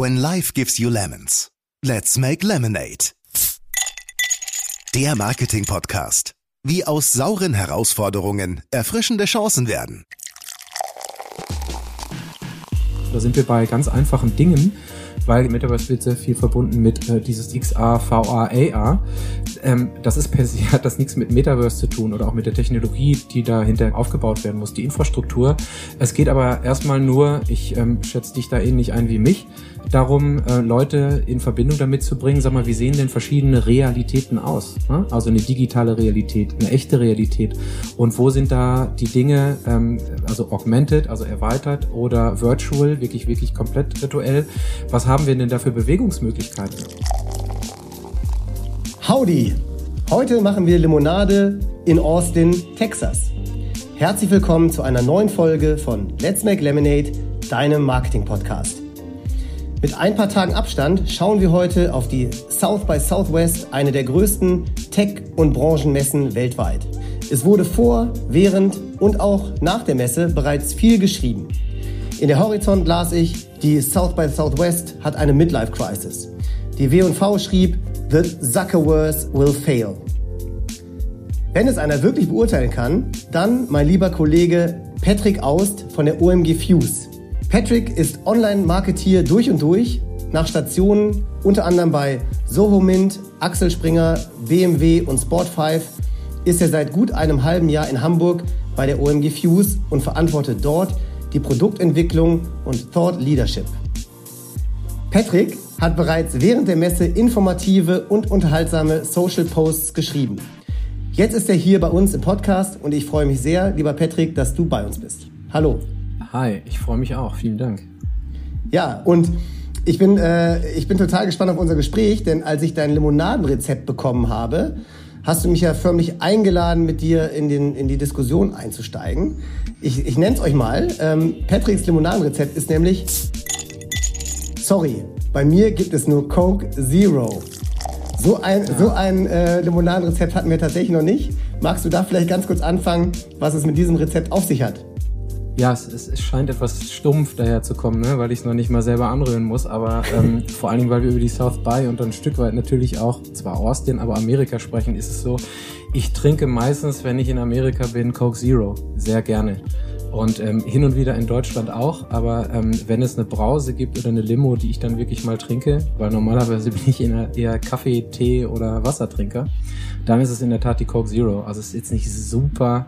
When life gives you lemons, let's make lemonade. Der Marketing-Podcast. Wie aus sauren Herausforderungen erfrischende Chancen werden. Da sind wir bei ganz einfachen Dingen, weil Metaverse wird sehr viel verbunden mit äh, dieses XR, VR, AR. Ähm, das ist per se, hat das nichts mit Metaverse zu tun oder auch mit der Technologie, die dahinter aufgebaut werden muss, die Infrastruktur. Es geht aber erstmal nur, ich ähm, schätze dich da ähnlich ein wie mich, darum, äh, Leute in Verbindung damit zu bringen, sag mal, wie sehen denn verschiedene Realitäten aus? Ne? Also eine digitale Realität, eine echte Realität. Und wo sind da die Dinge, ähm, also augmented, also erweitert oder virtual, wirklich, wirklich komplett virtuell? Was haben wir denn da für Bewegungsmöglichkeiten? Howdy! Heute machen wir Limonade in Austin, Texas. Herzlich willkommen zu einer neuen Folge von Let's Make Lemonade, deinem Marketing-Podcast. Mit ein paar Tagen Abstand schauen wir heute auf die South by Southwest, eine der größten Tech- und Branchenmessen weltweit. Es wurde vor, während und auch nach der Messe bereits viel geschrieben. In der Horizont las ich, die South by Southwest hat eine Midlife Crisis. Die W&V schrieb, The Zuckerverse will fail. Wenn es einer wirklich beurteilen kann, dann mein lieber Kollege Patrick Aust von der OMG Fuse. Patrick ist Online-Marketeer durch und durch, nach Stationen unter anderem bei Soho Mint, Axel Springer, BMW und Sport5 ist er seit gut einem halben Jahr in Hamburg bei der OMG Fuse und verantwortet dort die Produktentwicklung und Thought Leadership. Patrick hat bereits während der Messe informative und unterhaltsame Social Posts geschrieben. Jetzt ist er hier bei uns im Podcast und ich freue mich sehr, lieber Patrick, dass du bei uns bist. Hallo. Hi, ich freue mich auch. Vielen Dank. Ja, und ich bin, äh, ich bin total gespannt auf unser Gespräch, denn als ich dein Limonadenrezept bekommen habe, hast du mich ja förmlich eingeladen, mit dir in, den, in die Diskussion einzusteigen. Ich, ich nenne es euch mal. Ähm, Patricks Limonadenrezept ist nämlich, sorry, bei mir gibt es nur Coke Zero. So ein, ja. so ein äh, Limonadenrezept hatten wir tatsächlich noch nicht. Magst du da vielleicht ganz kurz anfangen, was es mit diesem Rezept auf sich hat? Ja, es, es scheint etwas stumpf daherzukommen, ne? weil ich es noch nicht mal selber anrühren muss, aber ähm, vor allen Dingen, weil wir über die South By und dann ein Stück weit natürlich auch, zwar Austin, aber Amerika sprechen, ist es so, ich trinke meistens, wenn ich in Amerika bin, Coke Zero, sehr gerne. Und ähm, hin und wieder in Deutschland auch, aber ähm, wenn es eine Brause gibt oder eine Limo, die ich dann wirklich mal trinke, weil normalerweise bin ich eher Kaffee, Tee oder Wassertrinker, dann ist es in der Tat die Coke Zero. Also es ist jetzt nicht super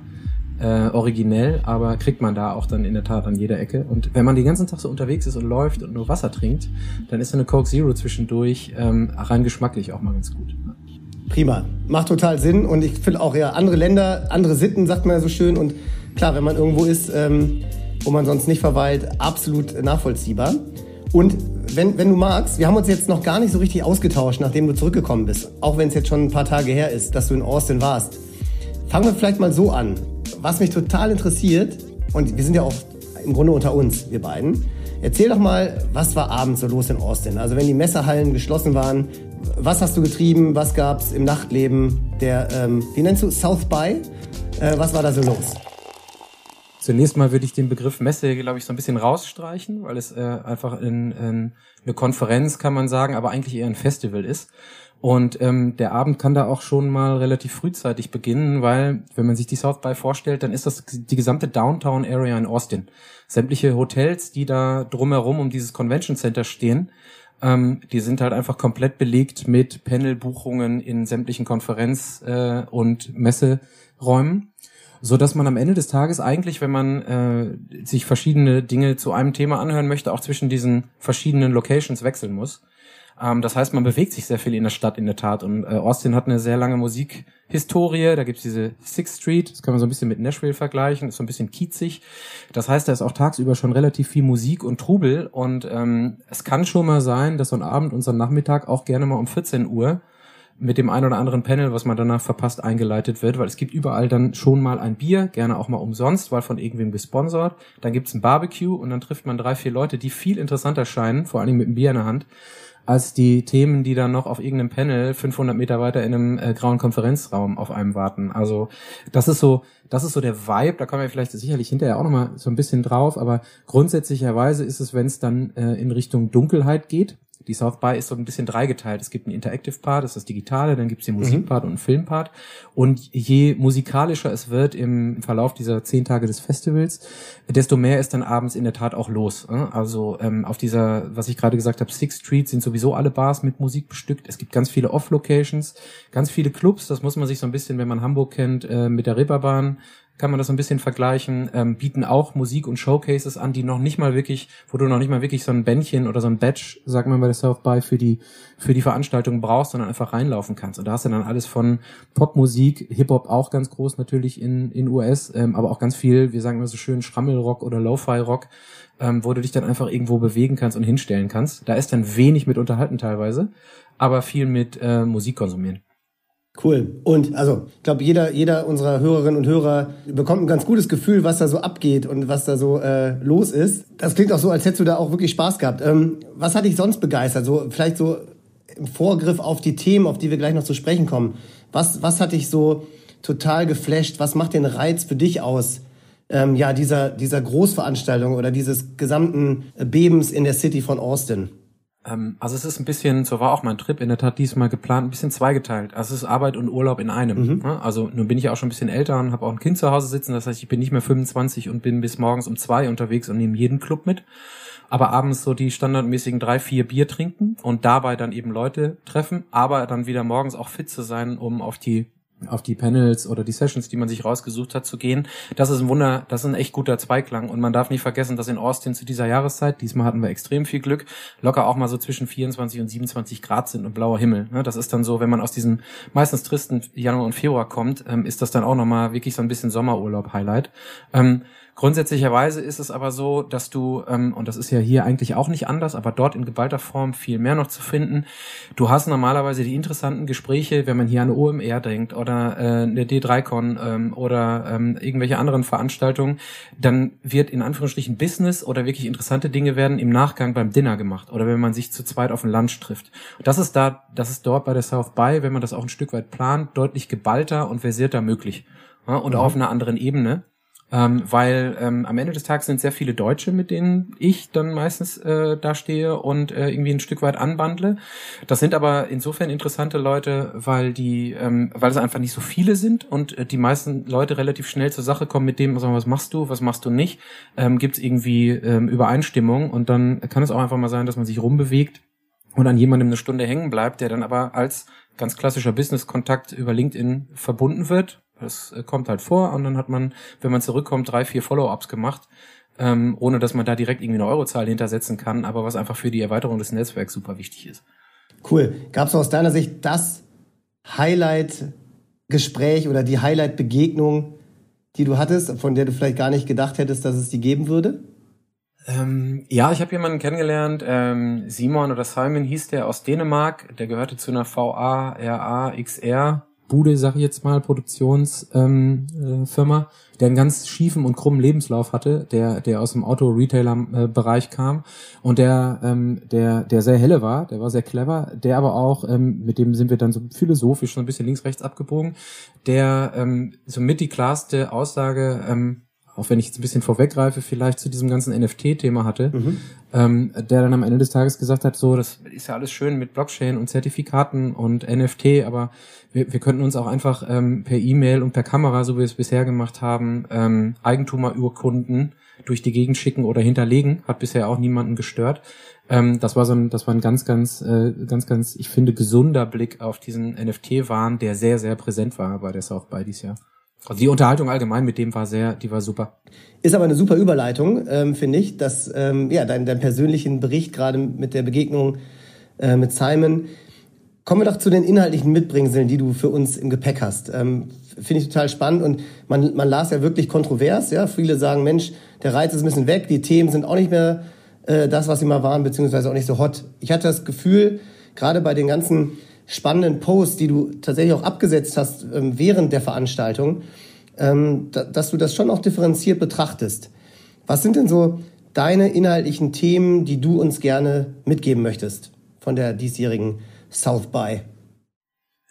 äh, originell, aber kriegt man da auch dann in der Tat an jeder Ecke. Und wenn man den ganzen Tag so unterwegs ist und läuft und nur Wasser trinkt, dann ist so eine Coke Zero zwischendurch ähm, rein geschmacklich auch mal ganz gut. Prima, macht total Sinn und ich finde auch ja andere Länder, andere Sitten, sagt man ja so schön und klar, wenn man irgendwo ist, ähm, wo man sonst nicht verweilt, absolut nachvollziehbar. Und wenn, wenn du magst, wir haben uns jetzt noch gar nicht so richtig ausgetauscht, nachdem du zurückgekommen bist, auch wenn es jetzt schon ein paar Tage her ist, dass du in Austin warst. Fangen wir vielleicht mal so an was mich total interessiert, und wir sind ja auch im Grunde unter uns, wir beiden, erzähl doch mal, was war abends so los in Austin? Also wenn die Messerhallen geschlossen waren, was hast du getrieben? Was gab es im Nachtleben der, ähm, wie nennst du, South By? Äh, was war da so los? Zunächst mal würde ich den Begriff Messe, glaube ich, so ein bisschen rausstreichen, weil es äh, einfach in, in eine Konferenz, kann man sagen, aber eigentlich eher ein Festival ist. Und ähm, der Abend kann da auch schon mal relativ frühzeitig beginnen, weil wenn man sich die South by vorstellt, dann ist das die gesamte Downtown Area in Austin. Sämtliche Hotels, die da drumherum um dieses Convention Center stehen, ähm, die sind halt einfach komplett belegt mit Panelbuchungen in sämtlichen Konferenz- äh, und Messeräumen so dass man am Ende des Tages eigentlich, wenn man äh, sich verschiedene Dinge zu einem Thema anhören möchte, auch zwischen diesen verschiedenen Locations wechseln muss. Ähm, das heißt, man bewegt sich sehr viel in der Stadt in der Tat. Und äh, Austin hat eine sehr lange Musikhistorie. Da gibt's diese Sixth Street, das kann man so ein bisschen mit Nashville vergleichen, ist so ein bisschen kiezig. Das heißt, da ist auch tagsüber schon relativ viel Musik und Trubel. Und ähm, es kann schon mal sein, dass so ein Abend und so ein Nachmittag auch gerne mal um 14 Uhr mit dem ein oder anderen Panel, was man danach verpasst, eingeleitet wird, weil es gibt überall dann schon mal ein Bier, gerne auch mal umsonst, weil von irgendwem gesponsert. Dann gibt's ein Barbecue und dann trifft man drei, vier Leute, die viel interessanter scheinen, vor allem mit dem Bier in der Hand, als die Themen, die dann noch auf irgendeinem Panel 500 Meter weiter in einem äh, grauen Konferenzraum auf einem warten. Also das ist so, das ist so der Vibe. Da kommen wir vielleicht sicherlich hinterher auch nochmal so ein bisschen drauf. Aber grundsätzlicherweise ist es, wenn es dann äh, in Richtung Dunkelheit geht, die South by ist so ein bisschen dreigeteilt. Es gibt einen Interactive Part, das ist das Digitale, dann gibt es den mhm. Musikpart und einen Filmpart. Und je musikalischer es wird im Verlauf dieser zehn Tage des Festivals, desto mehr ist dann abends in der Tat auch los. Ne? Also ähm, auf dieser, was ich gerade gesagt habe, Sixth Street sind sowieso alle Bars mit Musik bestückt. Es gibt ganz viele Off-Locations, ganz viele Clubs. Das muss man sich so ein bisschen, wenn man Hamburg kennt, äh, mit der Reeperbahn kann man das so ein bisschen vergleichen, ähm, bieten auch Musik und Showcases an, die noch nicht mal wirklich, wo du noch nicht mal wirklich so ein Bändchen oder so ein Badge, sagt man bei der South By, für die, für die Veranstaltung brauchst, sondern einfach reinlaufen kannst. Und da hast du dann alles von Popmusik, Hip-Hop auch ganz groß natürlich in, in US, ähm, aber auch ganz viel, wir sagen immer so schön Schrammelrock oder Lo-Fi-Rock, ähm, wo du dich dann einfach irgendwo bewegen kannst und hinstellen kannst. Da ist dann wenig mit unterhalten teilweise, aber viel mit äh, Musik konsumieren. Cool. Und also, ich glaube, jeder, jeder unserer Hörerinnen und Hörer bekommt ein ganz gutes Gefühl, was da so abgeht und was da so äh, los ist. Das klingt auch so, als hättest du da auch wirklich Spaß gehabt. Ähm, was hat dich sonst begeistert? So vielleicht so im Vorgriff auf die Themen, auf die wir gleich noch zu sprechen kommen. Was, was hat dich so total geflasht? Was macht den Reiz für dich aus? Ähm, ja, dieser, dieser Großveranstaltung oder dieses gesamten Bebens in der City von Austin? Ähm, also es ist ein bisschen, so war auch mein Trip in der Tat diesmal geplant, ein bisschen zweigeteilt. Also es ist Arbeit und Urlaub in einem. Mhm. Ne? Also nun bin ich auch schon ein bisschen älter und habe auch ein Kind zu Hause sitzen. Das heißt, ich bin nicht mehr 25 und bin bis morgens um zwei unterwegs und nehme jeden Club mit. Aber abends so die standardmäßigen drei, vier Bier trinken und dabei dann eben Leute treffen, aber dann wieder morgens auch fit zu sein, um auf die auf die Panels oder die Sessions, die man sich rausgesucht hat, zu gehen. Das ist ein Wunder, das ist ein echt guter Zweiklang. Und man darf nicht vergessen, dass in Austin zu dieser Jahreszeit, diesmal hatten wir extrem viel Glück, locker auch mal so zwischen 24 und 27 Grad sind und blauer Himmel. Ne, das ist dann so, wenn man aus diesem meistens tristen Januar und Februar kommt, ähm, ist das dann auch nochmal wirklich so ein bisschen Sommerurlaub-Highlight. Ähm, Grundsätzlicherweise ist es aber so, dass du, ähm, und das ist ja hier eigentlich auch nicht anders, aber dort in geballter Form viel mehr noch zu finden. Du hast normalerweise die interessanten Gespräche, wenn man hier an OMR denkt oder äh, eine D3Con ähm, oder ähm, irgendwelche anderen Veranstaltungen, dann wird in Anführungsstrichen Business oder wirklich interessante Dinge werden im Nachgang beim Dinner gemacht oder wenn man sich zu zweit auf ein Lunch trifft. Das ist da, das ist dort bei der South By, wenn man das auch ein Stück weit plant, deutlich geballter und versierter möglich. Ja, und mhm. auch auf einer anderen Ebene ähm, weil ähm, am Ende des Tages sind sehr viele Deutsche, mit denen ich dann meistens äh, da stehe und äh, irgendwie ein Stück weit anbandle. Das sind aber insofern interessante Leute, weil die, ähm, weil es einfach nicht so viele sind und äh, die meisten Leute relativ schnell zur Sache kommen mit dem, also, was machst du, was machst du nicht, ähm, gibt es irgendwie ähm, Übereinstimmung? Und dann kann es auch einfach mal sein, dass man sich rumbewegt und an jemandem eine Stunde hängen bleibt, der dann aber als ganz klassischer Business-Kontakt über LinkedIn verbunden wird das äh, kommt halt vor und dann hat man, wenn man zurückkommt, drei, vier Follow-ups gemacht, ähm, ohne dass man da direkt irgendwie eine Eurozahl hintersetzen kann, aber was einfach für die Erweiterung des Netzwerks super wichtig ist. Cool. Gab es aus deiner Sicht das Highlight-Gespräch oder die Highlight-Begegnung, die du hattest, von der du vielleicht gar nicht gedacht hättest, dass es die geben würde? Ähm, ja, ich habe jemanden kennengelernt, ähm, Simon oder Simon hieß der aus Dänemark, der gehörte zu einer VA, RA, XR Bude, sag ich jetzt mal, Produktionsfirma, ähm, äh, der einen ganz schiefen und krummen Lebenslauf hatte, der, der aus dem Auto-Retailer-Bereich kam und der, ähm, der, der sehr helle war, der war sehr clever, der aber auch, ähm, mit dem sind wir dann so philosophisch so ein bisschen links-rechts abgebogen, der ähm, so mit die klarste Aussage ähm, auch wenn ich jetzt ein bisschen vorweggreife, vielleicht zu diesem ganzen NFT-Thema hatte, mhm. ähm, der dann am Ende des Tages gesagt hat, so, das ist ja alles schön mit Blockchain und Zertifikaten und NFT, aber wir, wir könnten uns auch einfach ähm, per E-Mail und per Kamera, so wie wir es bisher gemacht haben, ähm, Eigentumerurkunden durch die Gegend schicken oder hinterlegen. Hat bisher auch niemanden gestört. Ähm, das war so ein, das war ein ganz, ganz, äh, ganz, ganz, ich finde, gesunder Blick auf diesen NFT-Wahn, der sehr, sehr präsent war bei der South by dieses Jahr. Also die Unterhaltung allgemein mit dem war sehr, die war super. Ist aber eine super Überleitung, ähm, finde ich, dass ähm, ja dein, dein persönlichen Bericht gerade mit der Begegnung äh, mit Simon Kommen wir doch zu den inhaltlichen Mitbringseln, die du für uns im Gepäck hast. Ähm, Finde ich total spannend und man, man las ja wirklich kontrovers. Ja, viele sagen, Mensch, der Reiz ist ein bisschen weg, die Themen sind auch nicht mehr äh, das, was sie mal waren, beziehungsweise auch nicht so hot. Ich hatte das Gefühl, gerade bei den ganzen spannenden Posts, die du tatsächlich auch abgesetzt hast ähm, während der Veranstaltung, ähm, da, dass du das schon auch differenziert betrachtest. Was sind denn so deine inhaltlichen Themen, die du uns gerne mitgeben möchtest? von der diesjährigen South by?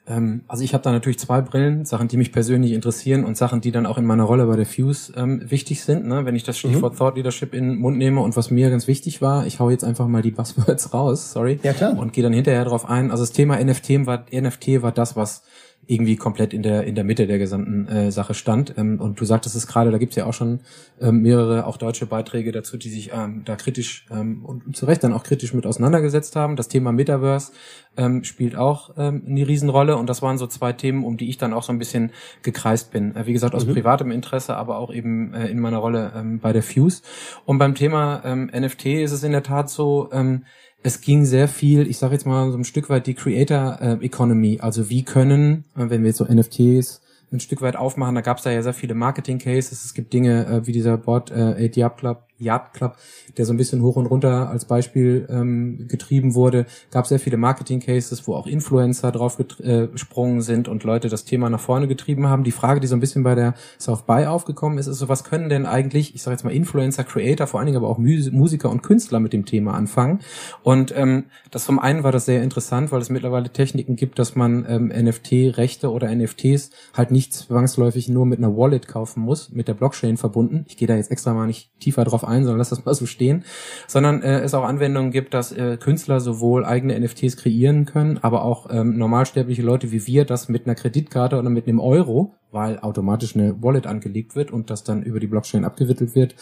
Ähm, also ich habe da natürlich zwei Brillen, Sachen, die mich persönlich interessieren und Sachen, die dann auch in meiner Rolle bei der Fuse ähm, wichtig sind. Ne? Wenn ich das Stichwort mhm. Thought Leadership in den Mund nehme und was mir ganz wichtig war, ich hau jetzt einfach mal die Buzzwords raus, sorry, ja, klar. und gehe dann hinterher drauf ein. Also das Thema NFT war, NFT war das, was irgendwie komplett in der in der Mitte der gesamten äh, Sache stand. Ähm, und du sagtest es gerade, da gibt's ja auch schon ähm, mehrere auch deutsche Beiträge dazu, die sich ähm, da kritisch ähm, und, und zu Recht dann auch kritisch mit auseinandergesetzt haben. Das Thema Metaverse ähm, spielt auch ähm, eine Riesenrolle und das waren so zwei Themen, um die ich dann auch so ein bisschen gekreist bin. Äh, wie gesagt, aus mhm. privatem Interesse, aber auch eben äh, in meiner Rolle ähm, bei der Fuse. Und beim Thema ähm, NFT ist es in der Tat so, ähm, es ging sehr viel, ich sage jetzt mal so ein Stück weit die Creator äh, Economy. Also wie können, äh, wenn wir jetzt so NFTs ein Stück weit aufmachen, da gab es da ja sehr viele Marketing Cases. Es gibt Dinge äh, wie dieser Board äh, ATR Club, Yard Club, der so ein bisschen hoch und runter als Beispiel ähm, getrieben wurde, gab sehr viele Marketing-Cases, wo auch Influencer drauf gesprungen sind und Leute das Thema nach vorne getrieben haben. Die Frage, die so ein bisschen bei der South By aufgekommen ist, ist so, was können denn eigentlich, ich sage jetzt mal Influencer, Creator, vor allen Dingen aber auch Musiker und Künstler mit dem Thema anfangen? Und ähm, das zum einen war das sehr interessant, weil es mittlerweile Techniken gibt, dass man ähm, NFT-Rechte oder NFTs halt nicht zwangsläufig nur mit einer Wallet kaufen muss, mit der Blockchain verbunden. Ich gehe da jetzt extra mal nicht tiefer drauf ein, sondern lass das mal so stehen, sondern äh, es auch Anwendungen gibt, dass äh, Künstler sowohl eigene NFTs kreieren können, aber auch ähm, normalsterbliche Leute wie wir das mit einer Kreditkarte oder mit einem Euro weil automatisch eine Wallet angelegt wird und das dann über die Blockchain abgewickelt wird,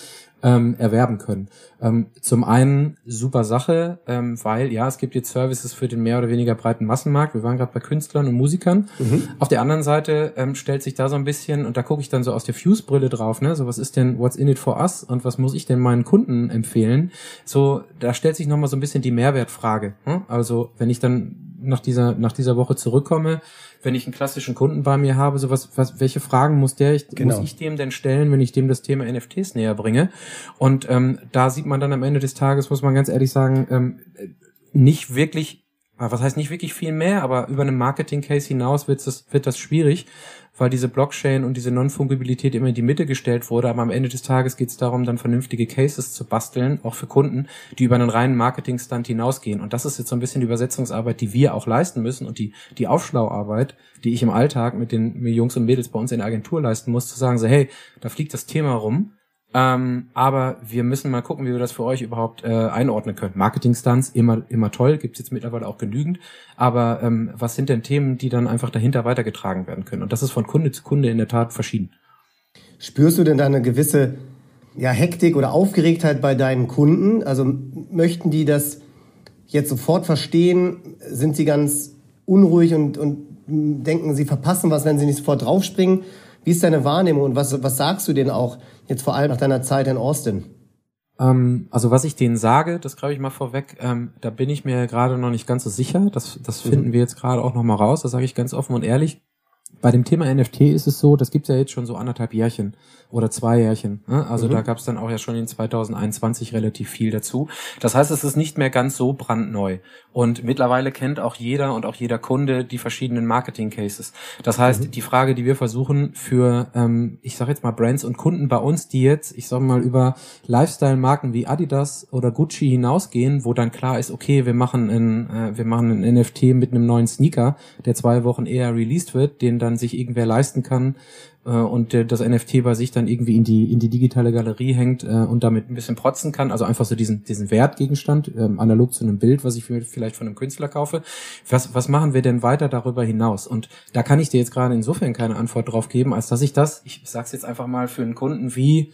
ähm, erwerben können. Ähm, zum einen super Sache, ähm, weil ja, es gibt jetzt Services für den mehr oder weniger breiten Massenmarkt. Wir waren gerade bei Künstlern und Musikern. Mhm. Auf der anderen Seite ähm, stellt sich da so ein bisschen, und da gucke ich dann so aus der Fuse-Brille drauf, ne, so was ist denn, what's in it for us und was muss ich denn meinen Kunden empfehlen? So, da stellt sich nochmal so ein bisschen die Mehrwertfrage. Hm? Also, wenn ich dann nach dieser, nach dieser Woche zurückkomme, wenn ich einen klassischen Kunden bei mir habe, so was, was welche Fragen muss der, ich, genau. muss ich dem denn stellen, wenn ich dem das Thema NFTs näher bringe? Und ähm, da sieht man dann am Ende des Tages, muss man ganz ehrlich sagen, ähm, nicht wirklich was heißt nicht wirklich viel mehr, aber über einen Marketing-Case hinaus wird das, wird das schwierig, weil diese Blockchain und diese Non-Fungibilität immer in die Mitte gestellt wurde. Aber am Ende des Tages geht es darum, dann vernünftige Cases zu basteln, auch für Kunden, die über einen reinen Marketing-Stand hinausgehen. Und das ist jetzt so ein bisschen die Übersetzungsarbeit, die wir auch leisten müssen und die, die Aufschlauarbeit, die ich im Alltag mit den Jungs und Mädels bei uns in der Agentur leisten muss, zu sagen so, hey, da fliegt das Thema rum ähm, aber wir müssen mal gucken, wie wir das für euch überhaupt äh, einordnen können. Marketing-Stunts, immer, immer toll, gibt's jetzt mittlerweile auch genügend. Aber ähm, was sind denn Themen, die dann einfach dahinter weitergetragen werden können? Und das ist von Kunde zu Kunde in der Tat verschieden. Spürst du denn da eine gewisse ja, Hektik oder Aufgeregtheit bei deinen Kunden? Also möchten die das jetzt sofort verstehen? Sind sie ganz unruhig und, und denken, sie verpassen was, wenn sie nicht sofort draufspringen? Wie ist deine Wahrnehmung und was, was sagst du denen auch jetzt vor allem nach deiner Zeit in Austin? Ähm, also was ich denen sage, das greife ich mal vorweg, ähm, da bin ich mir gerade noch nicht ganz so sicher. Das, das mhm. finden wir jetzt gerade auch noch mal raus. Das sage ich ganz offen und ehrlich. Bei dem Thema NFT ist es so, das gibt's ja jetzt schon so anderthalb Jährchen oder zwei Jährchen. Ne? Also mhm. da gab's dann auch ja schon in 2021 relativ viel dazu. Das heißt, es ist nicht mehr ganz so brandneu. Und mittlerweile kennt auch jeder und auch jeder Kunde die verschiedenen Marketing-Cases. Das heißt, mhm. die Frage, die wir versuchen für, ähm, ich sage jetzt mal Brands und Kunden bei uns, die jetzt, ich sage mal, über Lifestyle-Marken wie Adidas oder Gucci hinausgehen, wo dann klar ist, okay, wir machen ein, äh, wir machen ein NFT mit einem neuen Sneaker, der zwei Wochen eher released wird, den dann sich irgendwer leisten kann, äh, und das NFT bei sich dann irgendwie in die in die digitale Galerie hängt äh, und damit ein bisschen protzen kann, also einfach so diesen diesen Wertgegenstand ähm, analog zu einem Bild, was ich vielleicht von einem Künstler kaufe. Was was machen wir denn weiter darüber hinaus? Und da kann ich dir jetzt gerade insofern keine Antwort drauf geben, als dass ich das, ich sag's jetzt einfach mal für einen Kunden wie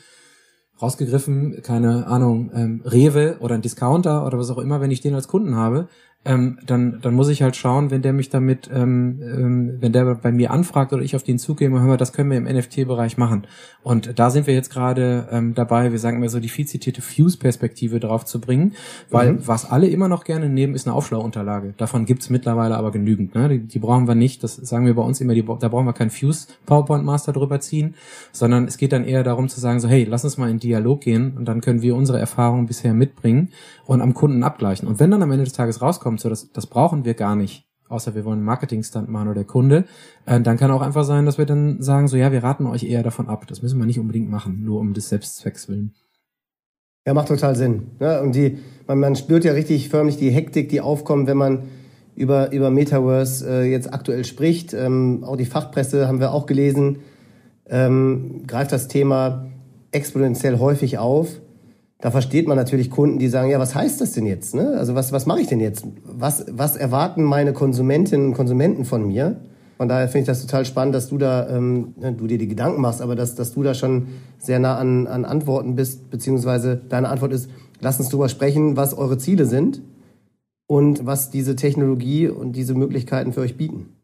rausgegriffen, keine Ahnung, ähm, Rewe oder ein Discounter oder was auch immer, wenn ich den als Kunden habe, ähm, dann, dann muss ich halt schauen, wenn der mich damit, ähm, ähm, wenn der bei mir anfragt oder ich auf den zugehe, hör mal, das können wir im NFT-Bereich machen. Und da sind wir jetzt gerade ähm, dabei, wir sagen mal so die viel zitierte Fuse-Perspektive drauf zu bringen, weil mhm. was alle immer noch gerne nehmen, ist eine Aufschlauunterlage. Davon gibt's mittlerweile aber genügend. Ne? Die, die brauchen wir nicht, das sagen wir bei uns immer, die, da brauchen wir keinen Fuse-PowerPoint-Master drüber ziehen, sondern es geht dann eher darum zu sagen, so hey, lass uns mal in Dialog gehen und dann können wir unsere Erfahrungen bisher mitbringen und am Kunden abgleichen. Und wenn dann am Ende des Tages rauskommt, so das, das brauchen wir gar nicht, außer wir wollen einen Marketingstand machen oder der Kunde, äh, dann kann auch einfach sein, dass wir dann sagen, so ja, wir raten euch eher davon ab. Das müssen wir nicht unbedingt machen, nur um des Selbstzwecks willen. Ja, macht total Sinn. Ja, und die, man, man spürt ja richtig förmlich die Hektik, die aufkommt, wenn man über, über Metaverse äh, jetzt aktuell spricht. Ähm, auch die Fachpresse haben wir auch gelesen, ähm, greift das Thema exponentiell häufig auf. Da versteht man natürlich Kunden, die sagen, ja, was heißt das denn jetzt? Ne? Also was, was mache ich denn jetzt? Was, was erwarten meine Konsumentinnen und Konsumenten von mir? Von daher finde ich das total spannend, dass du da, ähm, ne, du dir die Gedanken machst, aber dass, dass du da schon sehr nah an, an Antworten bist, beziehungsweise deine Antwort ist, lass uns darüber sprechen, was eure Ziele sind und was diese Technologie und diese Möglichkeiten für euch bieten.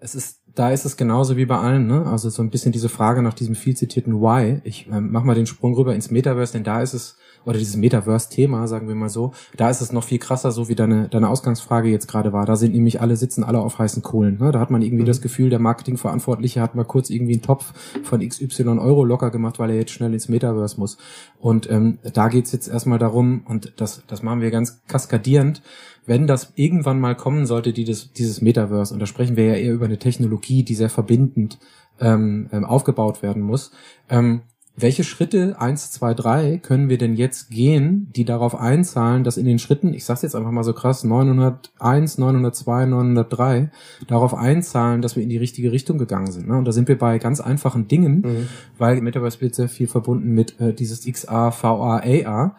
Es ist, da ist es genauso wie bei allen, ne? Also so ein bisschen diese Frage nach diesem viel zitierten Why. Ich ähm, mach mal den Sprung rüber ins Metaverse, denn da ist es oder dieses Metaverse-Thema, sagen wir mal so, da ist es noch viel krasser, so wie deine, deine Ausgangsfrage jetzt gerade war. Da sind nämlich alle, sitzen alle auf heißen Kohlen. Ne? Da hat man irgendwie mhm. das Gefühl, der Marketingverantwortliche hat mal kurz irgendwie einen Topf von XY Euro locker gemacht, weil er jetzt schnell ins Metaverse muss. Und ähm, da geht's jetzt erstmal darum, und das, das machen wir ganz kaskadierend, wenn das irgendwann mal kommen sollte, die das, dieses Metaverse, und da sprechen wir ja eher über eine Technologie, die sehr verbindend ähm, ähm aufgebaut werden muss, ähm, welche Schritte eins, zwei, drei können wir denn jetzt gehen, die darauf einzahlen, dass in den Schritten, ich sag's jetzt einfach mal so krass, 901, 902, 903, darauf einzahlen, dass wir in die richtige Richtung gegangen sind. Ne? Und da sind wir bei ganz einfachen Dingen, mhm. weil Metaverse wird sehr viel verbunden mit äh, dieses XA, VA, AR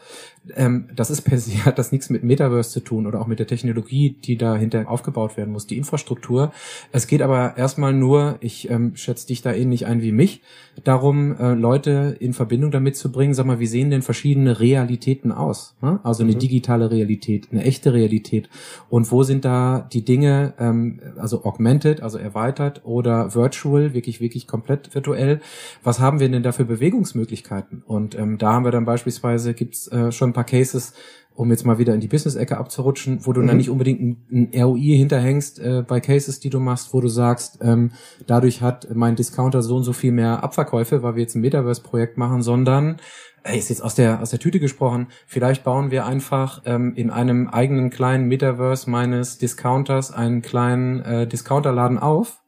ähm, das ist per se hat das nichts mit Metaverse zu tun oder auch mit der Technologie, die dahinter aufgebaut werden muss, die Infrastruktur. Es geht aber erstmal nur, ich ähm, schätze dich da ähnlich ein wie mich, darum, äh, Leute in Verbindung damit zu bringen, sag mal, wie sehen denn verschiedene Realitäten aus? Ne? Also eine mhm. digitale Realität, eine echte Realität. Und wo sind da die Dinge, ähm, also augmented, also erweitert oder virtual, wirklich, wirklich komplett virtuell? Was haben wir denn da für Bewegungsmöglichkeiten? Und ähm, da haben wir dann beispielsweise, gibt's äh, schon ein paar Cases, um jetzt mal wieder in die Business-Ecke abzurutschen, wo du mhm. dann nicht unbedingt ein, ein ROI hinterhängst äh, bei Cases, die du machst, wo du sagst, ähm, dadurch hat mein Discounter so und so viel mehr Abverkäufe, weil wir jetzt ein Metaverse-Projekt machen, sondern ey, ist jetzt aus der aus der Tüte gesprochen. Vielleicht bauen wir einfach ähm, in einem eigenen kleinen Metaverse meines Discounters einen kleinen äh, Discounterladen auf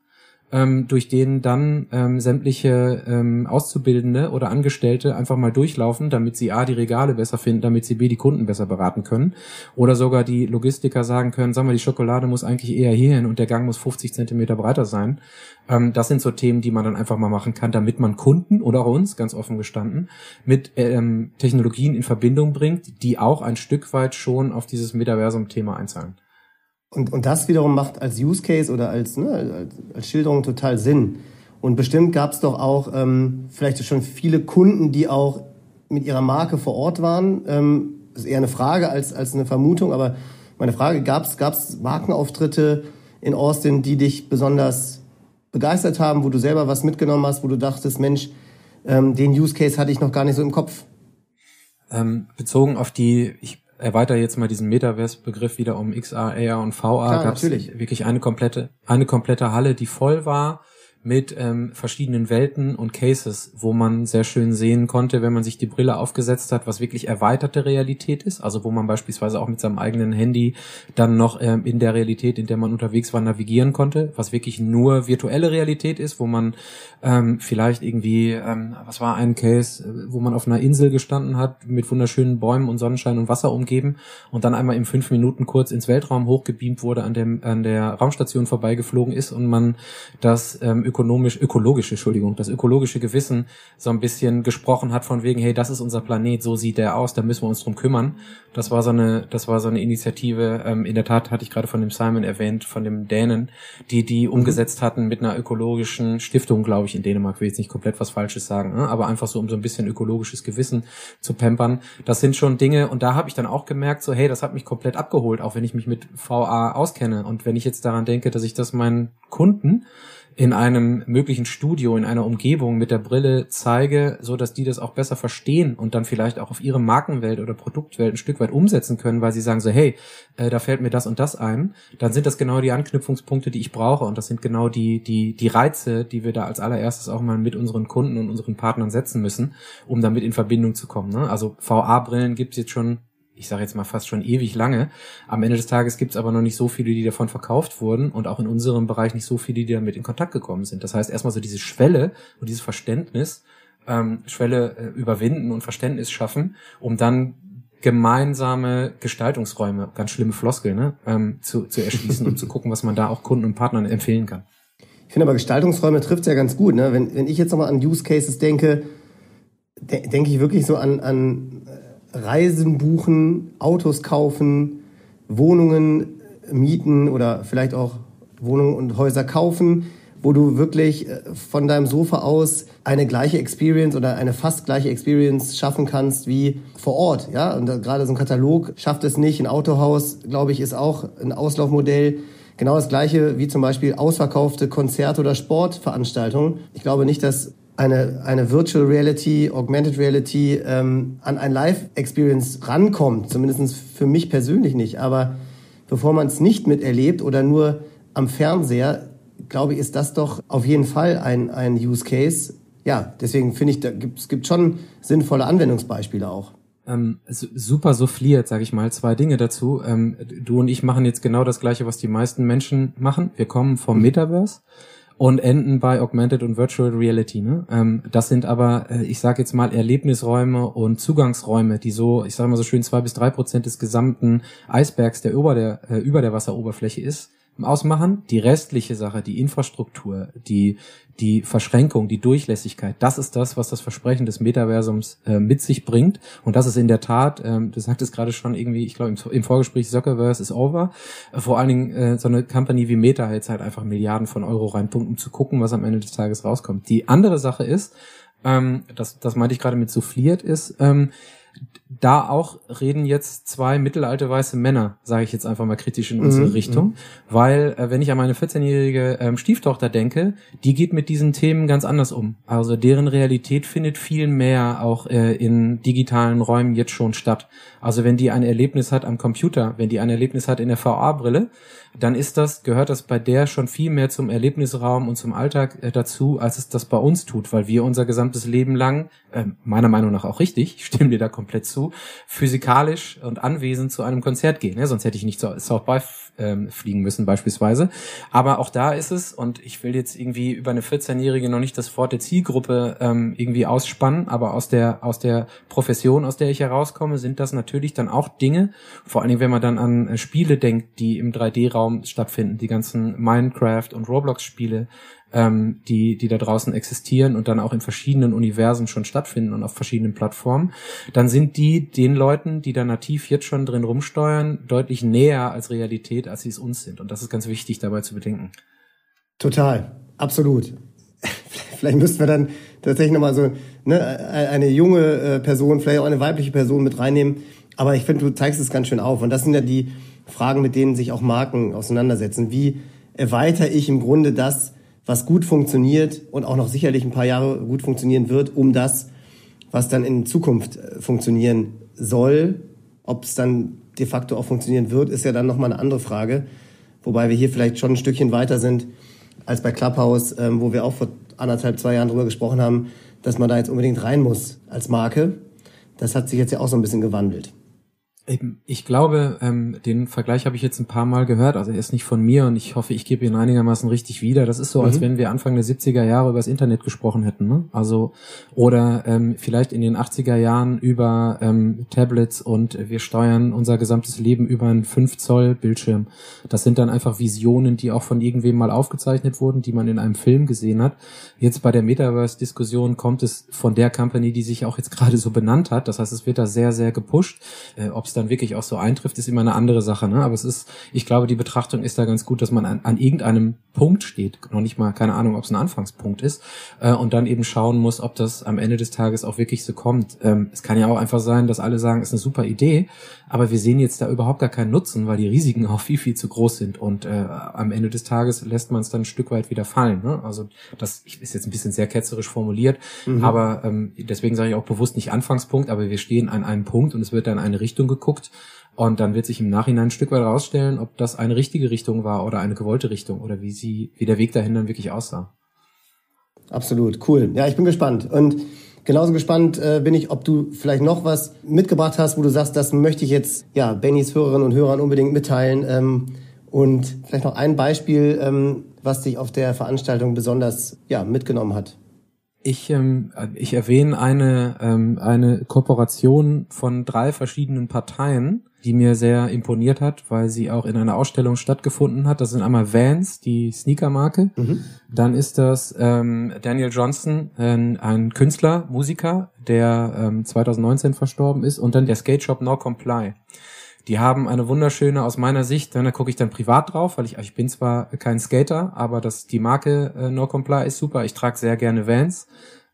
ähm, durch den dann ähm, sämtliche ähm, Auszubildende oder Angestellte einfach mal durchlaufen, damit sie A, die Regale besser finden, damit sie B, die Kunden besser beraten können. Oder sogar die Logistiker sagen können, sag mal, die Schokolade muss eigentlich eher hierhin und der Gang muss 50 Zentimeter breiter sein. Ähm, das sind so Themen, die man dann einfach mal machen kann, damit man Kunden oder auch uns, ganz offen gestanden, mit ähm, Technologien in Verbindung bringt, die auch ein Stück weit schon auf dieses Metaversum-Thema einzahlen. Und, und das wiederum macht als Use Case oder als, ne, als, als Schilderung total Sinn. Und bestimmt gab es doch auch ähm, vielleicht schon viele Kunden, die auch mit ihrer Marke vor Ort waren. Ähm, ist eher eine Frage als, als eine Vermutung, aber meine Frage, gab es Markenauftritte in Austin, die dich besonders begeistert haben, wo du selber was mitgenommen hast, wo du dachtest, Mensch, ähm, den Use Case hatte ich noch gar nicht so im Kopf? Ähm, bezogen auf die, ich erweitere jetzt mal diesen Metaverse-Begriff wieder um XR, AR und VR. Gab es wirklich eine komplette, eine komplette Halle, die voll war mit ähm, verschiedenen Welten und Cases, wo man sehr schön sehen konnte, wenn man sich die Brille aufgesetzt hat, was wirklich erweiterte Realität ist, also wo man beispielsweise auch mit seinem eigenen Handy dann noch ähm, in der Realität, in der man unterwegs war, navigieren konnte, was wirklich nur virtuelle Realität ist, wo man ähm, vielleicht irgendwie, ähm, was war ein Case, wo man auf einer Insel gestanden hat, mit wunderschönen Bäumen und Sonnenschein und Wasser umgeben und dann einmal in fünf Minuten kurz ins Weltraum hochgebeamt wurde, an, dem, an der Raumstation vorbeigeflogen ist und man das ähm, ökonomisch, ökologische, Entschuldigung, das ökologische Gewissen so ein bisschen gesprochen hat von wegen, hey, das ist unser Planet, so sieht der aus, da müssen wir uns drum kümmern. Das war so eine, das war so eine Initiative, ähm, in der Tat hatte ich gerade von dem Simon erwähnt, von dem Dänen, die die mhm. umgesetzt hatten mit einer ökologischen Stiftung, glaube ich, in Dänemark, will jetzt nicht komplett was Falsches sagen, ne? aber einfach so, um so ein bisschen ökologisches Gewissen zu pampern. Das sind schon Dinge, und da habe ich dann auch gemerkt, so, hey, das hat mich komplett abgeholt, auch wenn ich mich mit VA auskenne. Und wenn ich jetzt daran denke, dass ich das meinen Kunden in einem möglichen Studio, in einer Umgebung mit der Brille zeige, so dass die das auch besser verstehen und dann vielleicht auch auf ihre Markenwelt oder Produktwelt ein Stück weit umsetzen können, weil sie sagen so, hey, äh, da fällt mir das und das ein, dann sind das genau die Anknüpfungspunkte, die ich brauche und das sind genau die, die, die Reize, die wir da als allererstes auch mal mit unseren Kunden und unseren Partnern setzen müssen, um damit in Verbindung zu kommen. Ne? Also VA-Brillen gibt's jetzt schon ich sage jetzt mal fast schon ewig lange. Am Ende des Tages gibt es aber noch nicht so viele, die davon verkauft wurden und auch in unserem Bereich nicht so viele, die damit in Kontakt gekommen sind. Das heißt, erstmal so diese Schwelle und dieses Verständnis ähm, Schwelle äh, überwinden und Verständnis schaffen, um dann gemeinsame Gestaltungsräume, ganz schlimme Floskel, ne, ähm, zu, zu erschließen und zu gucken, was man da auch Kunden und Partnern empfehlen kann. Ich finde aber Gestaltungsräume trifft ja ganz gut. Ne? Wenn, wenn ich jetzt nochmal an Use Cases denke, de denke ich wirklich so an, an Reisen buchen, Autos kaufen, Wohnungen mieten oder vielleicht auch Wohnungen und Häuser kaufen, wo du wirklich äh, von deinem Sofa aus eine gleiche Experience oder eine fast gleiche Experience schaffen kannst wie vor Ort. Ja, und gerade so ein Katalog schafft es nicht. Ein Autohaus, glaube ich, ist auch ein Auslaufmodell Genau das gleiche wie zum Beispiel ausverkaufte Konzerte oder Sportveranstaltungen. Ich glaube nicht, dass eine, eine Virtual Reality, Augmented Reality ähm, an ein Live-Experience rankommt. Zumindest für mich persönlich nicht. Aber bevor man es nicht miterlebt oder nur am Fernseher, glaube ich, ist das doch auf jeden Fall ein, ein Use Case. Ja, deswegen finde ich, da gibt, es gibt schon sinnvolle Anwendungsbeispiele auch ähm, super souffliert, sage ich mal, zwei Dinge dazu. Ähm, du und ich machen jetzt genau das gleiche, was die meisten Menschen machen. Wir kommen vom mhm. Und enden bei Augmented und Virtual Reality. Ne? Ähm, das sind aber, äh, ich sage jetzt mal, Erlebnisräume und Zugangsräume, die so, ich sage mal so schön, zwei bis drei Prozent des gesamten Eisbergs, der über der, äh, über der Wasseroberfläche ist ausmachen. Die restliche Sache, die Infrastruktur, die, die Verschränkung, die Durchlässigkeit, das ist das, was das Versprechen des Metaversums äh, mit sich bringt. Und das ist in der Tat, ähm, du sagtest gerade schon irgendwie, ich glaube im, im, Vorgespräch, Zuckerverse is over. Äh, vor allen Dingen äh, so eine Company wie Meta jetzt halt einfach Milliarden von Euro reinpumpt, um zu gucken, was am Ende des Tages rauskommt. Die andere Sache ist, ähm, das, das meinte ich gerade mit souffliert ist, ähm, da auch reden jetzt zwei mittelalte weiße Männer, sage ich jetzt einfach mal kritisch in unsere mhm. Richtung, mhm. weil äh, wenn ich an meine 14-jährige ähm, Stieftochter denke, die geht mit diesen Themen ganz anders um. Also deren Realität findet viel mehr auch äh, in digitalen Räumen jetzt schon statt. Also wenn die ein Erlebnis hat am Computer, wenn die ein Erlebnis hat in der VR-Brille, dann ist das, gehört das bei der schon viel mehr zum Erlebnisraum und zum Alltag äh, dazu, als es das bei uns tut, weil wir unser gesamtes Leben lang, äh, meiner Meinung nach auch richtig, ich stimme dir da komplett zu, physikalisch und anwesend zu einem Konzert gehen. Ja, sonst hätte ich nicht South by ähm, fliegen müssen beispielsweise. Aber auch da ist es, und ich will jetzt irgendwie über eine 14-Jährige noch nicht das Wort der Zielgruppe ähm, irgendwie ausspannen, aber aus der, aus der Profession, aus der ich herauskomme, sind das natürlich dann auch Dinge, vor allen Dingen, wenn man dann an äh, Spiele denkt, die im 3D-Raum stattfinden, die ganzen Minecraft und Roblox-Spiele, ähm, die, die da draußen existieren und dann auch in verschiedenen Universen schon stattfinden und auf verschiedenen Plattformen, dann sind die den Leuten, die da nativ jetzt schon drin rumsteuern, deutlich näher als Realität, als sie es uns sind. Und das ist ganz wichtig dabei zu bedenken. Total, absolut. Vielleicht müssten wir dann tatsächlich nochmal so ne, eine junge äh, Person, vielleicht auch eine weibliche Person mit reinnehmen. Aber ich finde, du zeigst es ganz schön auf. Und das sind ja die Fragen, mit denen sich auch Marken auseinandersetzen. Wie erweitere ich im Grunde das, was gut funktioniert und auch noch sicherlich ein paar Jahre gut funktionieren wird, um das, was dann in Zukunft äh, funktionieren soll, ob es dann de facto auch funktionieren wird, ist ja dann nochmal eine andere Frage. Wobei wir hier vielleicht schon ein Stückchen weiter sind als bei Clubhouse, ähm, wo wir auch vor anderthalb, zwei Jahren drüber gesprochen haben, dass man da jetzt unbedingt rein muss als Marke. Das hat sich jetzt ja auch so ein bisschen gewandelt. Ich glaube, ähm, den Vergleich habe ich jetzt ein paar Mal gehört. Also er ist nicht von mir und ich hoffe, ich gebe ihn einigermaßen richtig wieder. Das ist so, als mhm. wenn wir Anfang der 70er Jahre über das Internet gesprochen hätten. Ne? Also oder ähm, vielleicht in den 80er Jahren über ähm, Tablets und wir steuern unser gesamtes Leben über einen 5 Zoll Bildschirm. Das sind dann einfach Visionen, die auch von irgendwem mal aufgezeichnet wurden, die man in einem Film gesehen hat. Jetzt bei der Metaverse-Diskussion kommt es von der Company, die sich auch jetzt gerade so benannt hat. Das heißt, es wird da sehr, sehr gepusht. Äh, es dann wirklich auch so eintrifft, ist immer eine andere Sache. Ne? Aber es ist, ich glaube, die Betrachtung ist da ganz gut, dass man an, an irgendeinem Punkt steht, noch nicht mal, keine Ahnung, ob es ein Anfangspunkt ist, äh, und dann eben schauen muss, ob das am Ende des Tages auch wirklich so kommt. Ähm, es kann ja auch einfach sein, dass alle sagen, es ist eine super Idee, aber wir sehen jetzt da überhaupt gar keinen Nutzen, weil die Risiken auch viel, viel zu groß sind. Und äh, am Ende des Tages lässt man es dann ein Stück weit wieder fallen. Ne? Also das ist jetzt ein bisschen sehr ketzerisch formuliert, mhm. aber ähm, deswegen sage ich auch bewusst nicht Anfangspunkt, aber wir stehen an einem Punkt und es wird dann eine Richtung geguckt. Und dann wird sich im Nachhinein ein Stück weit herausstellen, ob das eine richtige Richtung war oder eine gewollte Richtung oder wie sie, wie der Weg dahin dann wirklich aussah. Absolut, cool. Ja, ich bin gespannt. Und genauso gespannt äh, bin ich, ob du vielleicht noch was mitgebracht hast, wo du sagst, das möchte ich jetzt ja Bennys Hörerinnen und Hörern unbedingt mitteilen. Ähm, und vielleicht noch ein Beispiel, ähm, was dich auf der Veranstaltung besonders ja, mitgenommen hat. Ich, ähm, ich erwähne eine, ähm, eine Kooperation von drei verschiedenen Parteien, die mir sehr imponiert hat, weil sie auch in einer Ausstellung stattgefunden hat. Das sind einmal Vans, die Sneaker-Marke. Mhm. Dann ist das ähm, Daniel Johnson, ein, ein Künstler, Musiker, der ähm, 2019 verstorben ist. Und dann der Skate Shop No Comply. Die haben eine wunderschöne, aus meiner Sicht, da gucke ich dann privat drauf, weil ich, ich bin zwar kein Skater, aber das, die Marke äh, No Comply ist super. Ich trage sehr gerne Vans,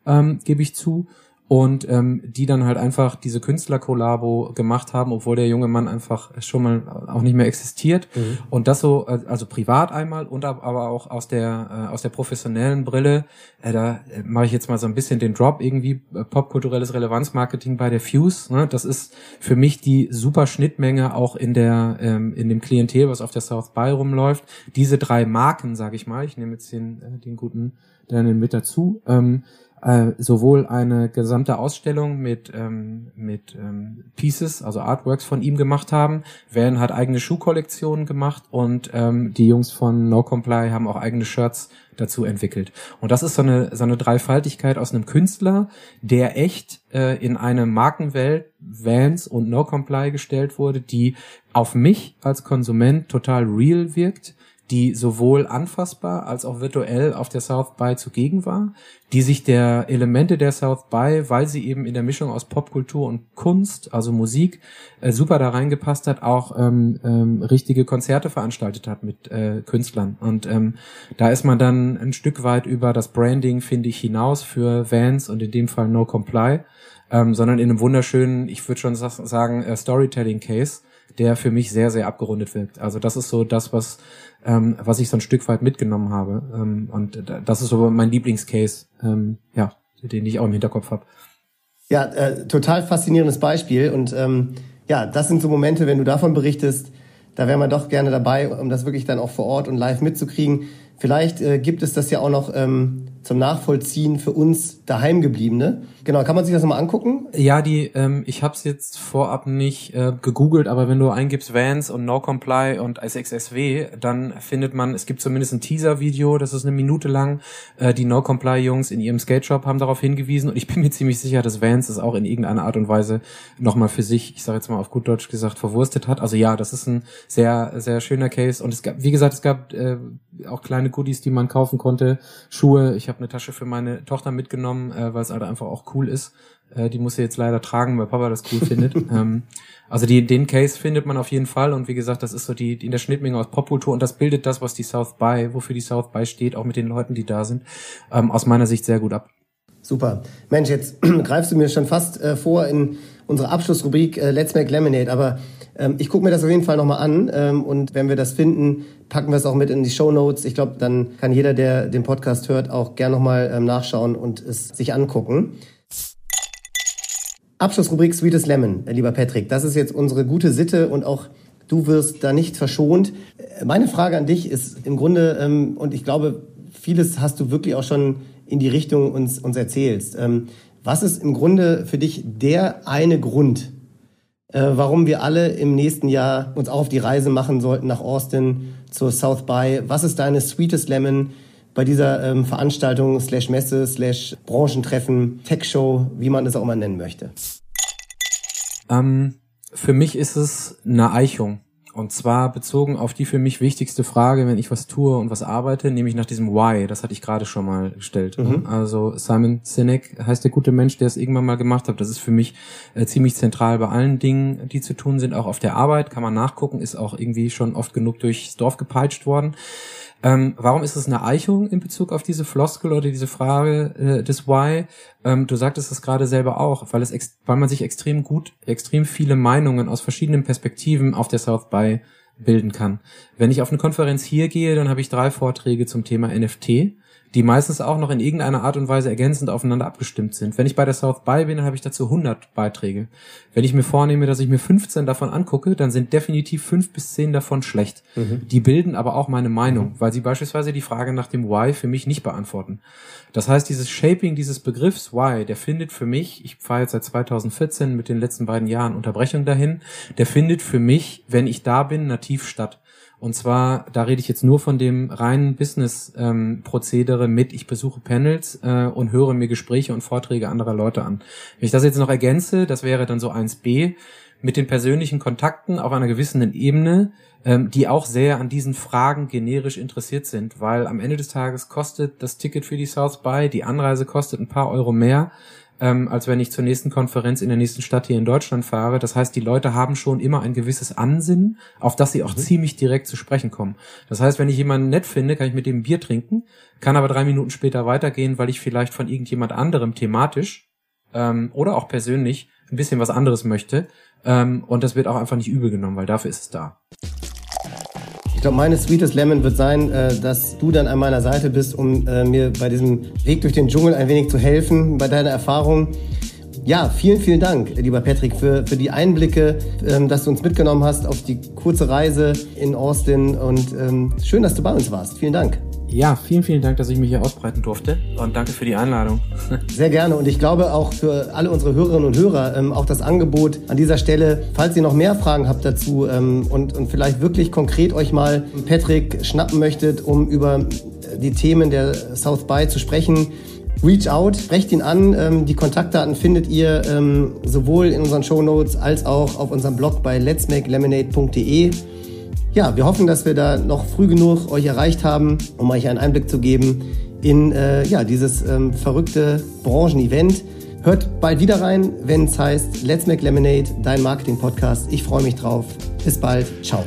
ähm, gebe ich zu und ähm, die dann halt einfach diese Künstler-Kollabo gemacht haben, obwohl der junge Mann einfach schon mal auch nicht mehr existiert mhm. und das so äh, also privat einmal und aber auch aus der äh, aus der professionellen Brille äh, da äh, mache ich jetzt mal so ein bisschen den Drop irgendwie äh, popkulturelles Relevanzmarketing bei der Fuse ne? das ist für mich die super Schnittmenge auch in der ähm, in dem Klientel was auf der South by rumläuft diese drei Marken sage ich mal ich nehme jetzt den äh, den guten dann mit dazu ähm, äh, sowohl eine gesamte Ausstellung mit ähm, mit ähm, Pieces, also Artworks von ihm gemacht haben. Van hat eigene Schuhkollektionen gemacht und ähm, die Jungs von No Comply haben auch eigene Shirts dazu entwickelt. Und das ist so eine so eine Dreifaltigkeit aus einem Künstler, der echt äh, in eine Markenwelt Vans und No Comply gestellt wurde, die auf mich als Konsument total real wirkt die sowohl anfassbar als auch virtuell auf der South by zugegen war, die sich der Elemente der South by, weil sie eben in der Mischung aus Popkultur und Kunst, also Musik, äh, super da reingepasst hat, auch ähm, ähm, richtige Konzerte veranstaltet hat mit äh, Künstlern. Und ähm, da ist man dann ein Stück weit über das Branding, finde ich, hinaus für Vans und in dem Fall No Comply, ähm, sondern in einem wunderschönen, ich würde schon sagen, äh, Storytelling-Case, der für mich sehr, sehr abgerundet wirkt. Also das ist so das, was ähm, was ich so ein Stück weit mitgenommen habe. Ähm, und das ist so mein Lieblingscase, ähm, ja, den ich auch im Hinterkopf habe. Ja, äh, total faszinierendes Beispiel. Und ähm, ja, das sind so Momente, wenn du davon berichtest, da wäre man doch gerne dabei, um das wirklich dann auch vor Ort und live mitzukriegen. Vielleicht äh, gibt es das ja auch noch ähm, zum Nachvollziehen für uns daheimgebliebene. Genau, kann man sich das nochmal angucken? Ja, die, ähm, ich habe es jetzt vorab nicht äh, gegoogelt, aber wenn du eingibst Vans und No Comply und SXSW, dann findet man, es gibt zumindest ein Teaser-Video, das ist eine Minute lang. Äh, die No Comply-Jungs in ihrem Skate Shop haben darauf hingewiesen und ich bin mir ziemlich sicher, dass Vans es auch in irgendeiner Art und Weise nochmal für sich, ich sage jetzt mal auf gut Deutsch gesagt, verwurstet hat. Also ja, das ist ein sehr, sehr schöner Case und es gab, wie gesagt, es gab äh, auch kleine Goodies, die man kaufen konnte, Schuhe. Ich habe eine Tasche für meine Tochter mitgenommen, äh, weil es halt einfach auch cool ist. Äh, die muss sie jetzt leider tragen, weil Papa das cool findet. ähm, also die, den Case findet man auf jeden Fall und wie gesagt, das ist so die, die in der Schnittmenge aus Popkultur und das bildet das, was die South by, wofür die South by steht, auch mit den Leuten, die da sind, ähm, aus meiner Sicht sehr gut ab. Super. Mensch, jetzt greifst du mir schon fast äh, vor in unsere Abschlussrubrik äh, Let's Make Lemonade, aber ähm, ich gucke mir das auf jeden Fall nochmal an ähm, und wenn wir das finden, packen wir es auch mit in die Show Notes. Ich glaube, dann kann jeder, der den Podcast hört, auch gern nochmal ähm, nachschauen und es sich angucken. Abschlussrubrik Sweetest Lemon, äh, lieber Patrick. Das ist jetzt unsere gute Sitte und auch du wirst da nicht verschont. Äh, meine Frage an dich ist im Grunde, ähm, und ich glaube, vieles hast du wirklich auch schon in die Richtung uns, uns erzählst. Ähm, was ist im Grunde für dich der eine Grund, äh, warum wir alle im nächsten Jahr uns auch auf die Reise machen sollten nach Austin zur South by? Was ist deine Sweetest Lemon bei dieser ähm, Veranstaltung slash Messe slash Branchentreffen, Tech-Show, wie man es auch immer nennen möchte? Ähm, für mich ist es eine Eichung. Und zwar bezogen auf die für mich wichtigste Frage, wenn ich was tue und was arbeite, nämlich nach diesem Why. Das hatte ich gerade schon mal gestellt. Mhm. Also Simon Sinek heißt der gute Mensch, der es irgendwann mal gemacht hat. Das ist für mich äh, ziemlich zentral bei allen Dingen, die zu tun sind. Auch auf der Arbeit kann man nachgucken, ist auch irgendwie schon oft genug durchs Dorf gepeitscht worden. Ähm, warum ist es eine Eichung in Bezug auf diese Floskel oder diese Frage äh, des Why? Ähm, du sagtest es gerade selber auch, weil es weil man sich extrem gut, extrem viele Meinungen aus verschiedenen Perspektiven auf der South by bilden kann. Wenn ich auf eine Konferenz hier gehe, dann habe ich drei Vorträge zum Thema NFT die meistens auch noch in irgendeiner Art und Weise ergänzend aufeinander abgestimmt sind. Wenn ich bei der South By bin, dann habe ich dazu 100 Beiträge. Wenn ich mir vornehme, dass ich mir 15 davon angucke, dann sind definitiv fünf bis zehn davon schlecht. Mhm. Die bilden aber auch meine Meinung, weil sie beispielsweise die Frage nach dem Why für mich nicht beantworten. Das heißt, dieses Shaping dieses Begriffs Why, der findet für mich, ich fahre jetzt seit 2014 mit den letzten beiden Jahren Unterbrechung dahin, der findet für mich, wenn ich da bin, nativ statt. Und zwar, da rede ich jetzt nur von dem reinen Business-Prozedere andere mit, ich besuche Panels äh, und höre mir Gespräche und Vorträge anderer Leute an. Wenn ich das jetzt noch ergänze, das wäre dann so 1b, mit den persönlichen Kontakten auf einer gewissen Ebene, ähm, die auch sehr an diesen Fragen generisch interessiert sind, weil am Ende des Tages kostet das Ticket für die South by, die Anreise kostet ein paar Euro mehr, ähm, als wenn ich zur nächsten Konferenz in der nächsten Stadt hier in Deutschland fahre. Das heißt, die Leute haben schon immer ein gewisses Ansinnen, auf das sie auch mhm. ziemlich direkt zu sprechen kommen. Das heißt, wenn ich jemanden nett finde, kann ich mit dem Bier trinken, kann aber drei Minuten später weitergehen, weil ich vielleicht von irgendjemand anderem thematisch ähm, oder auch persönlich ein bisschen was anderes möchte. Ähm, und das wird auch einfach nicht übel genommen, weil dafür ist es da. Ich glaube, meine Sweetest Lemon wird sein, äh, dass du dann an meiner Seite bist, um äh, mir bei diesem Weg durch den Dschungel ein wenig zu helfen, bei deiner Erfahrung. Ja, vielen, vielen Dank, lieber Patrick, für, für die Einblicke, ähm, dass du uns mitgenommen hast auf die kurze Reise in Austin und ähm, schön, dass du bei uns warst. Vielen Dank. Ja, vielen, vielen Dank, dass ich mich hier ausbreiten durfte und danke für die Einladung. Sehr gerne und ich glaube auch für alle unsere Hörerinnen und Hörer ähm, auch das Angebot an dieser Stelle, falls ihr noch mehr Fragen habt dazu ähm, und, und vielleicht wirklich konkret euch mal Patrick schnappen möchtet, um über die Themen der South by zu sprechen, Reach out, sprecht ihn an. Ähm, die Kontaktdaten findet ihr ähm, sowohl in unseren Show Notes als auch auf unserem Blog bei letsmakelemonade.de ja, wir hoffen, dass wir da noch früh genug euch erreicht haben, um euch einen Einblick zu geben in äh, ja, dieses ähm, verrückte Branchenevent. Hört bald wieder rein, wenn es heißt Let's Make Lemonade, dein Marketing-Podcast. Ich freue mich drauf. Bis bald. Ciao.